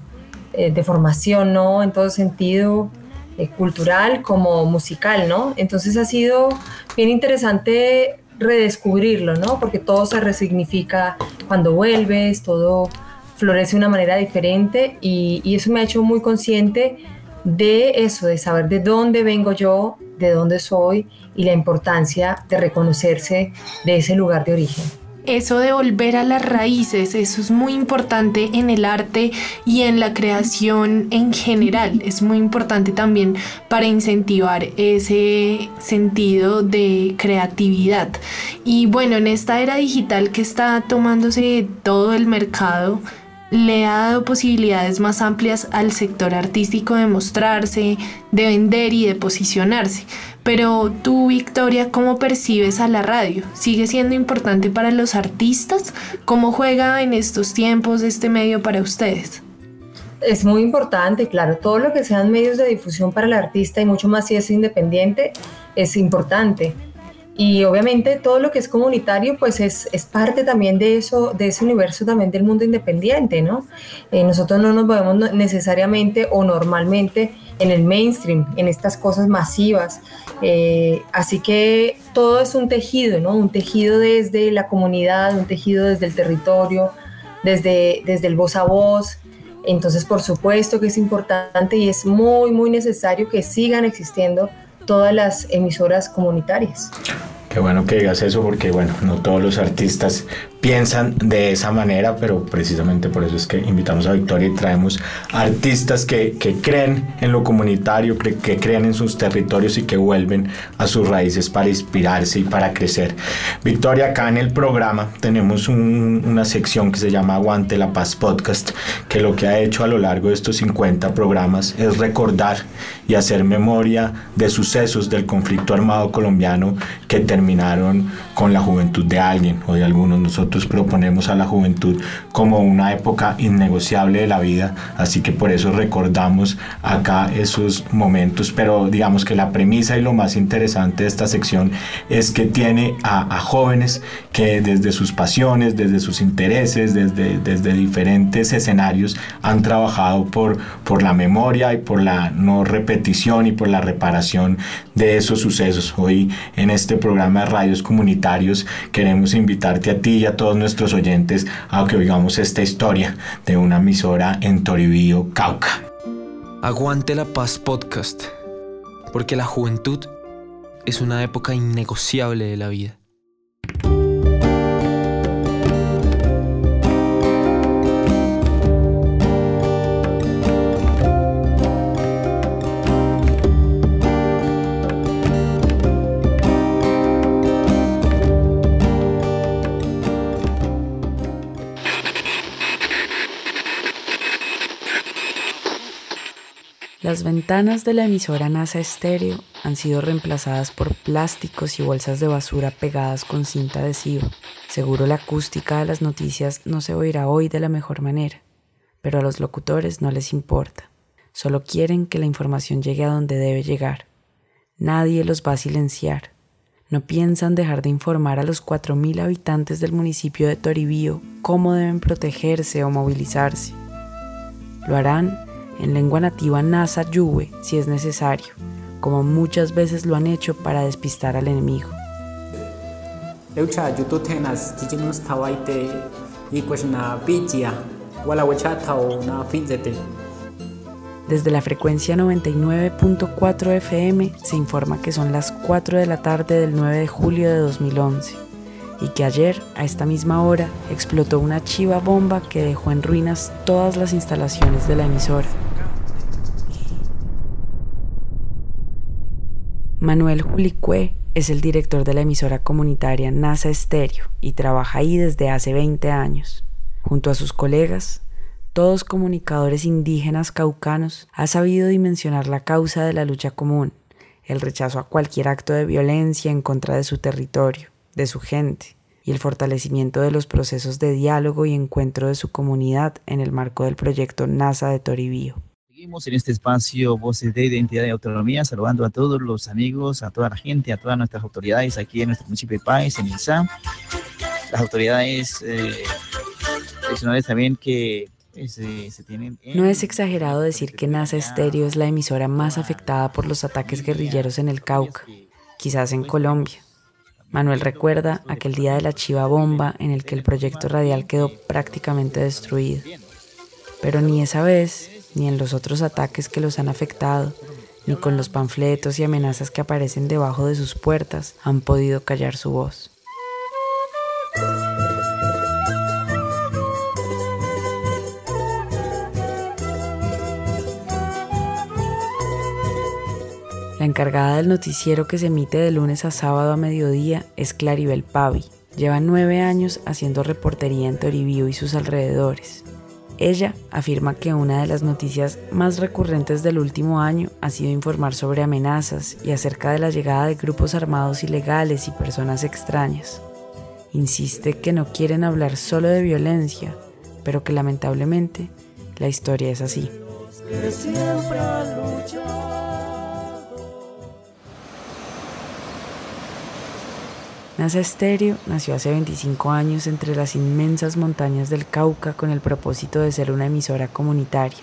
eh, de formación, ¿no? En todo sentido, eh, cultural como musical, ¿no? Entonces ha sido bien interesante redescubrirlo, ¿no? Porque todo se resignifica cuando vuelves, todo florece de una manera diferente y, y eso me ha hecho muy consciente de eso, de saber de dónde vengo yo, de dónde soy y la importancia de reconocerse de ese lugar de origen eso de volver a las raíces, eso es muy importante en el arte y en la creación en general. Es muy importante también para incentivar ese sentido de creatividad. Y bueno, en esta era digital que está tomándose todo el mercado, le ha dado posibilidades más amplias al sector artístico de mostrarse, de vender y de posicionarse. Pero tú, Victoria, ¿cómo percibes a la radio? ¿Sigue siendo importante para los artistas? ¿Cómo juega en estos tiempos este medio para ustedes? Es muy importante, claro, todo lo que sean medios de difusión para el artista y mucho más si es independiente es importante y obviamente todo lo que es comunitario pues es, es, parte también de eso, de ese universo también del mundo independiente, ¿no? Eh, nosotros no nos movemos necesariamente o normalmente en el mainstream, en estas cosas masivas. Eh, así que todo es un tejido, ¿no? Un tejido desde la comunidad, un tejido desde el territorio, desde, desde el voz a voz. Entonces, por supuesto que es importante y es muy, muy necesario que sigan existiendo todas las emisoras comunitarias. Qué bueno que digas eso porque, bueno, no todos los artistas piensan de esa manera, pero precisamente por eso es que invitamos a Victoria y traemos artistas que, que creen en lo comunitario, que, creen en sus territorios y que vuelven a sus raíces para inspirarse y para crecer. Victoria, acá en el programa tenemos un, una sección que se llama Aguante la Paz Podcast, que lo que ha hecho a lo largo de estos 50 programas es recordar y hacer memoria de sucesos del conflicto armado colombiano que terminaron con la juventud de alguien o de algunos. Nosotros proponemos a la juventud como una época innegociable de la vida, así que por eso recordamos acá esos momentos, pero digamos que la premisa y lo más interesante de esta sección es que tiene a, jóvenes que desde sus pasiones, desde sus intereses, desde, desde diferentes escenarios han trabajado por, por la memoria y por la no repetición y por la reparación de esos sucesos. Hoy en este programa de radios comunitarios queremos invitarte a ti y a todos nuestros oyentes a que oigamos esta historia de una emisora en Toribío, Cauca. Aguante la paz podcast, porque la juventud es una época innegociable de la vida. Las ventanas de la emisora NASA Estéreo han sido reemplazadas por plásticos y bolsas de basura pegadas con cinta adhesiva. Seguro la acústica de las noticias no se oirá hoy de la mejor manera, pero a los locutores no les importa. Solo quieren que la información llegue a donde debe llegar. Nadie los va a silenciar. No piensan dejar de informar a los 4.000 habitantes del municipio de Toribío cómo deben protegerse o movilizarse. Lo harán en lengua nativa nasa yuwe si es necesario, como muchas veces lo han hecho para despistar al enemigo. Desde la frecuencia 99.4 FM se informa que son las 4 de la tarde del 9 de julio de 2011 y que ayer, a esta misma hora, explotó una chiva bomba que dejó en ruinas todas las instalaciones de la emisora. Manuel Julicue es el director de la emisora comunitaria NASA Estéreo y trabaja ahí desde hace 20 años. Junto a sus colegas, todos comunicadores indígenas caucanos, ha sabido dimensionar la causa de la lucha común, el rechazo a cualquier acto de violencia en contra de su territorio, de su gente, y el fortalecimiento de los procesos de diálogo y encuentro de su comunidad en el marco del proyecto NASA de Toribío. Seguimos en este espacio Voces de Identidad y Autonomía, saludando a todos los amigos, a toda la gente, a todas nuestras autoridades aquí en nuestro municipio de Páez, en INSA. Las autoridades eh, también que eh, se, tienen... No es exagerado decir que NASA Estéreo es la emisora más afectada por los ataques guerrilleros en el Cauca, quizás en Colombia. Manuel recuerda aquel día de la chiva bomba en el que el proyecto radial quedó prácticamente destruido. Pero ni esa vez ni en los otros ataques que los han afectado, ni con los panfletos y amenazas que aparecen debajo de sus puertas han podido callar su voz. La encargada del noticiero que se emite de lunes a sábado a mediodía es Claribel Pavi. Lleva nueve años haciendo reportería en Toribío y sus alrededores. Ella afirma que una de las noticias más recurrentes del último año ha sido informar sobre amenazas y acerca de la llegada de grupos armados ilegales y personas extrañas. Insiste que no quieren hablar solo de violencia, pero que lamentablemente la historia es así. NASA Estéreo nació hace 25 años entre las inmensas montañas del Cauca con el propósito de ser una emisora comunitaria.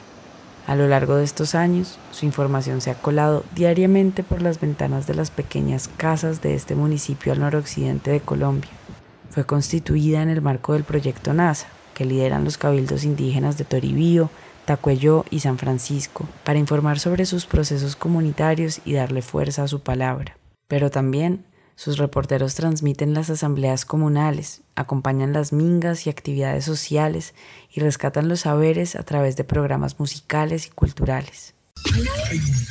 A lo largo de estos años, su información se ha colado diariamente por las ventanas de las pequeñas casas de este municipio al noroccidente de Colombia. Fue constituida en el marco del proyecto NASA, que lideran los cabildos indígenas de Toribío, Tacuello y San Francisco, para informar sobre sus procesos comunitarios y darle fuerza a su palabra. Pero también sus reporteros transmiten las asambleas comunales, acompañan las mingas y actividades sociales y rescatan los saberes a través de programas musicales y culturales.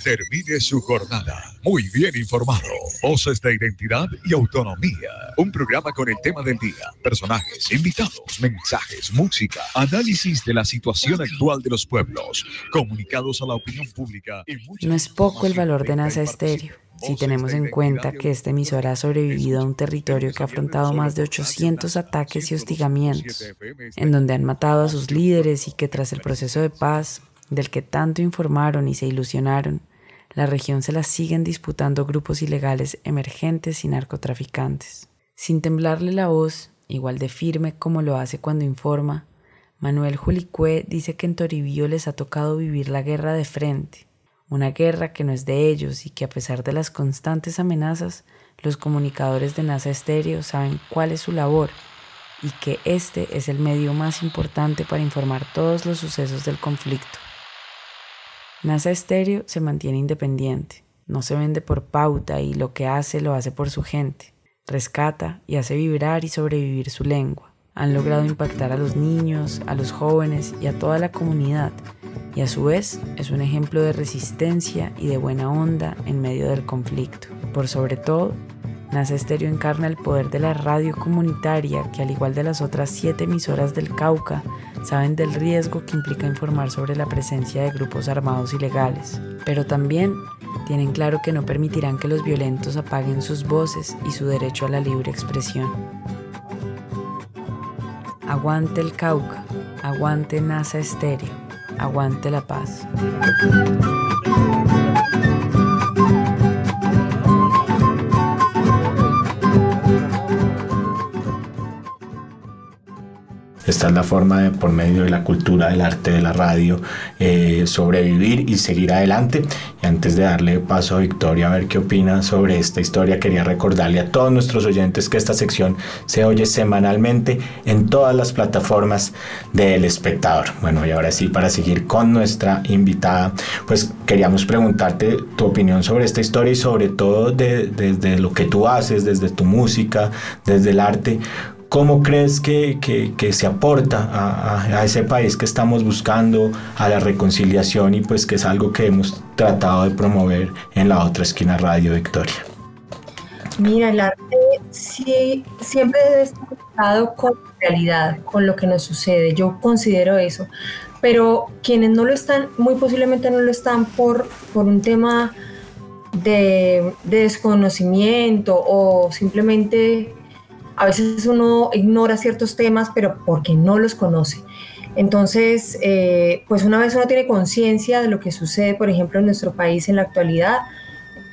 Termine su jornada muy bien informado. Voces de identidad y autonomía. Un programa con el tema del día, personajes, invitados, mensajes, música, análisis de la situación actual de los pueblos, comunicados a la opinión pública. no es poco el valor de NASA Estéreo si tenemos en cuenta que esta emisora ha sobrevivido a un territorio que ha afrontado más de 800 ataques y hostigamientos, en donde han matado a sus líderes y que tras el proceso de paz, del que tanto informaron y se ilusionaron, la región se la siguen disputando grupos ilegales emergentes y narcotraficantes. Sin temblarle la voz, igual de firme como lo hace cuando informa, Manuel Julicue dice que en Toribío les ha tocado vivir la guerra de frente, una guerra que no es de ellos y que a pesar de las constantes amenazas, los comunicadores de NASA Estéreo saben cuál es su labor y que este es el medio más importante para informar todos los sucesos del conflicto. NASA Estéreo se mantiene independiente, no se vende por pauta y lo que hace lo hace por su gente, rescata y hace vibrar y sobrevivir su lengua. Han logrado impactar a los niños, a los jóvenes y a toda la comunidad y a su vez es un ejemplo de resistencia y de buena onda en medio del conflicto. Por sobre todo, Nace Estéreo encarna el poder de la radio comunitaria que al igual de las otras siete emisoras del Cauca, saben del riesgo que implica informar sobre la presencia de grupos armados ilegales. Pero también tienen claro que no permitirán que los violentos apaguen sus voces y su derecho a la libre expresión. Aguante el Cauca, aguante NASA Estéreo. Aguante la paz. Esta es la forma de, por medio de la cultura, del arte, de la radio, eh, sobrevivir y seguir adelante. Antes de darle paso a Victoria a ver qué opina sobre esta historia, quería recordarle a todos nuestros oyentes que esta sección se oye semanalmente en todas las plataformas del espectador. Bueno, y ahora sí, para seguir con nuestra invitada, pues queríamos preguntarte tu opinión sobre esta historia y sobre todo desde lo que tú haces, desde tu música, desde el arte. ¿Cómo crees que, se aporta a, ese país que estamos buscando, a la reconciliación y pues que es algo que hemos tratado de promover en la otra esquina Radio Victoria? Mira, el arte sí, siempre debe estar con la realidad, con lo que nos sucede. Yo considero eso. Pero quienes no lo están, muy posiblemente no lo están por, un tema de desconocimiento o simplemente a veces uno ignora ciertos temas, pero porque no los conoce. Entonces, eh, pues una vez uno tiene conciencia de lo que sucede, por ejemplo, en nuestro país en la actualidad,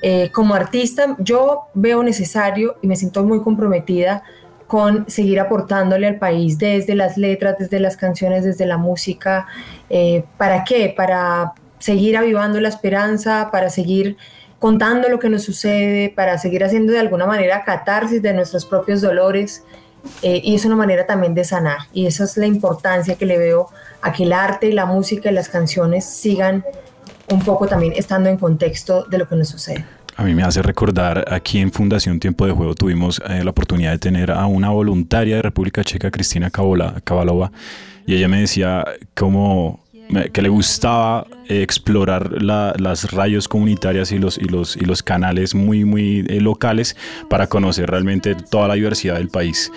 eh, como artista yo veo necesario y me siento muy comprometida con seguir aportándole al país desde las letras, desde las canciones, desde la música. Eh, ¿Para qué? Para seguir avivando la esperanza, para seguir contando lo que nos sucede, para seguir haciendo de alguna manera catarsis de nuestros propios dolores. Eh, y es una manera también de sanar. Y esa es la importancia que le veo a que el arte, la música y las canciones sigan un poco también estando en contexto de lo que nos sucede. A mí me hace recordar aquí en Fundación Tiempo de Juego tuvimos eh, la oportunidad de tener a una voluntaria de República Checa, Cristina Kavalova, y ella me decía cómo que le gustaba explorar las radios comunitarias y los, y los, y los canales muy, muy eh, locales para conocer realmente toda la diversidad del país.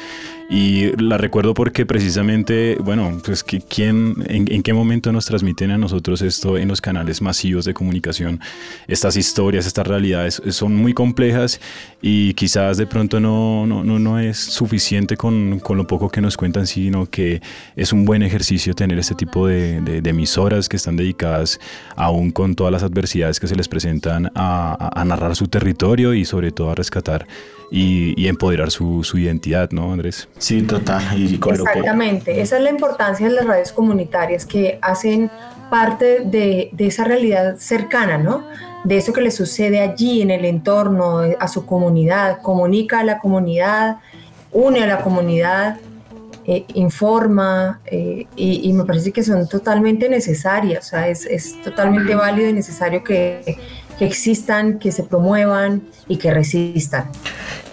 Y la recuerdo porque precisamente, bueno, pues que quién, en, qué momento nos transmiten a nosotros esto en los canales masivos de comunicación. Estas historias, estas realidades son muy complejas y quizás de pronto no, no, no, es suficiente con, con, lo poco que nos cuentan, sino que es un buen ejercicio tener este tipo de, de, emisoras que están dedicadas, aún con todas las adversidades que se les presentan, a, a narrar su territorio y sobre todo a rescatar y, empoderar su, su, identidad, ¿no, Andrés? Sí, total. Exactamente, esa es la importancia de las redes comunitarias que hacen parte de, de, esa realidad cercana, ¿no? De eso que le sucede allí en el entorno, a su comunidad, comunica a la comunidad, une a la comunidad, eh, informa eh, y, me parece que son totalmente necesarias, o sea, es, es totalmente válido y necesario que, que existan, que se promuevan y que resistan.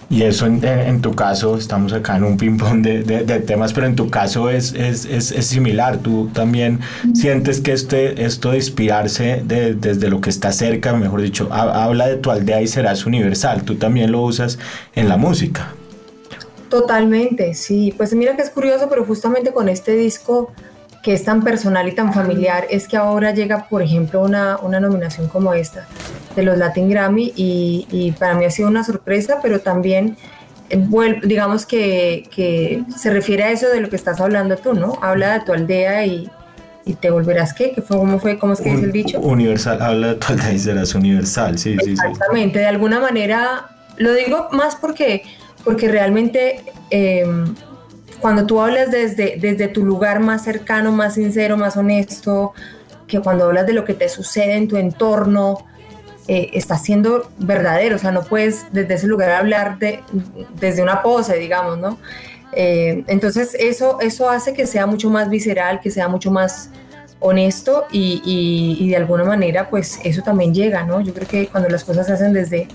Y eso en, tu caso, estamos acá en un ping-pong de, de, temas, pero en tu caso es, es, es, es similar. Tú también sientes que este, esto de inspirarse de, desde lo que está cerca, mejor dicho, habla de tu aldea y serás universal. Tú también lo usas en la música. Totalmente, sí. Pues mira que es curioso, pero justamente con este disco que es tan personal y tan familiar es que ahora llega, por ejemplo, una, una nominación como esta de los Latin Grammy y, y, para mí ha sido una sorpresa, pero también, eh, digamos que, que, se refiere a eso de lo que estás hablando tú, ¿no? Habla de tu aldea y, y te volverás qué, ¿Qué fue, ¿cómo fue? ¿Cómo es que dice el dicho? Universal, habla de tu aldea y serás universal, sí, sí, Exactamente, de alguna manera, lo digo más porque, porque realmente... Eh, cuando tú hablas desde, desde tu lugar más cercano, más sincero, más honesto, que cuando hablas de lo que te sucede en tu entorno, eh, está siendo verdadero, o sea, no puedes desde ese lugar hablar de, desde una pose, digamos, ¿no? Eh, entonces eso, eso hace que sea mucho más visceral, que sea mucho más honesto y, y, de alguna manera pues eso también llega, ¿no? Yo creo que cuando las cosas se hacen desde,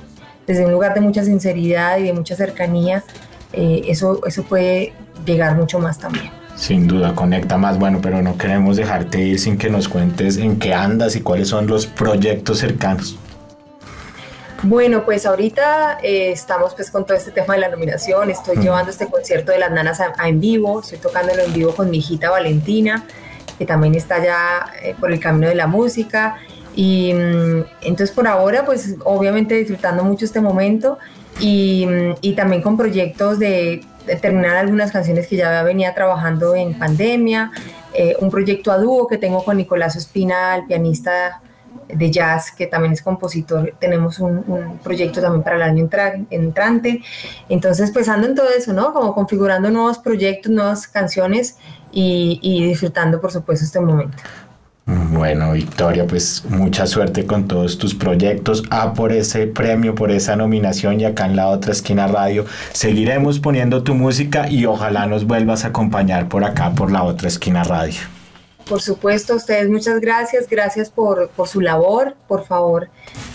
desde un lugar de mucha sinceridad y de mucha cercanía, eh, eso, eso puede llegar mucho más también. Sin duda, conecta más. Bueno, pero no queremos dejarte ir sin que nos cuentes en qué andas y cuáles son los proyectos cercanos. Bueno, pues ahorita eh, estamos pues con todo este tema de la nominación, estoy mm. llevando este concierto de las nanas a, en vivo, estoy tocándolo en vivo con mi hijita Valentina, que también está ya eh, por el camino de la música, y mm, entonces por ahora pues obviamente disfrutando mucho este momento y, mm, y también con proyectos de terminar algunas canciones que ya venía trabajando en pandemia, eh, un proyecto a dúo que tengo con Nicolás Espina, el pianista de jazz, que también es compositor, tenemos un, proyecto también para el año entrante. Entonces, pues ando en todo eso, ¿no? Como configurando nuevos proyectos, nuevas canciones y, y disfrutando, por supuesto, este momento. Bueno, Victoria, pues mucha suerte con todos tus proyectos. A por ese premio, por esa nominación y acá en la otra esquina radio seguiremos poniendo tu música y ojalá nos vuelvas a acompañar por acá, por la otra esquina radio. Por supuesto, ustedes muchas gracias, gracias por, por su labor, por favor,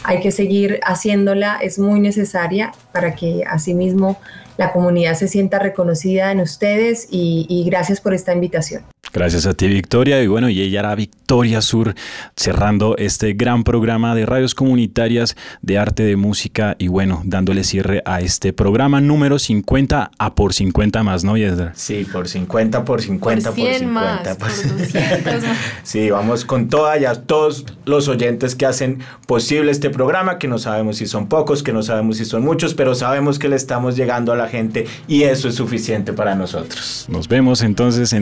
hay que seguir haciéndola, es muy necesaria para que asimismo la comunidad se sienta reconocida en ustedes y gracias por esta invitación. Gracias a ti, Victoria. Y bueno, y ella era Victoria Sur, cerrando este gran programa de radios comunitarias de arte, de música y bueno, dándole cierre a este programa número 50 a por 50 más, ¿no, Yesdra? Sí, por 50, por 50, por, 50. Más, por 200 más. sí, vamos con todas ya todos los oyentes que hacen posible este programa, que no sabemos si son pocos, que no sabemos si son muchos, pero sabemos que le estamos llegando a la gente y eso es suficiente para nosotros. Nos vemos entonces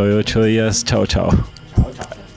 dentro de ocho días. Chao, chao. Chao, chao.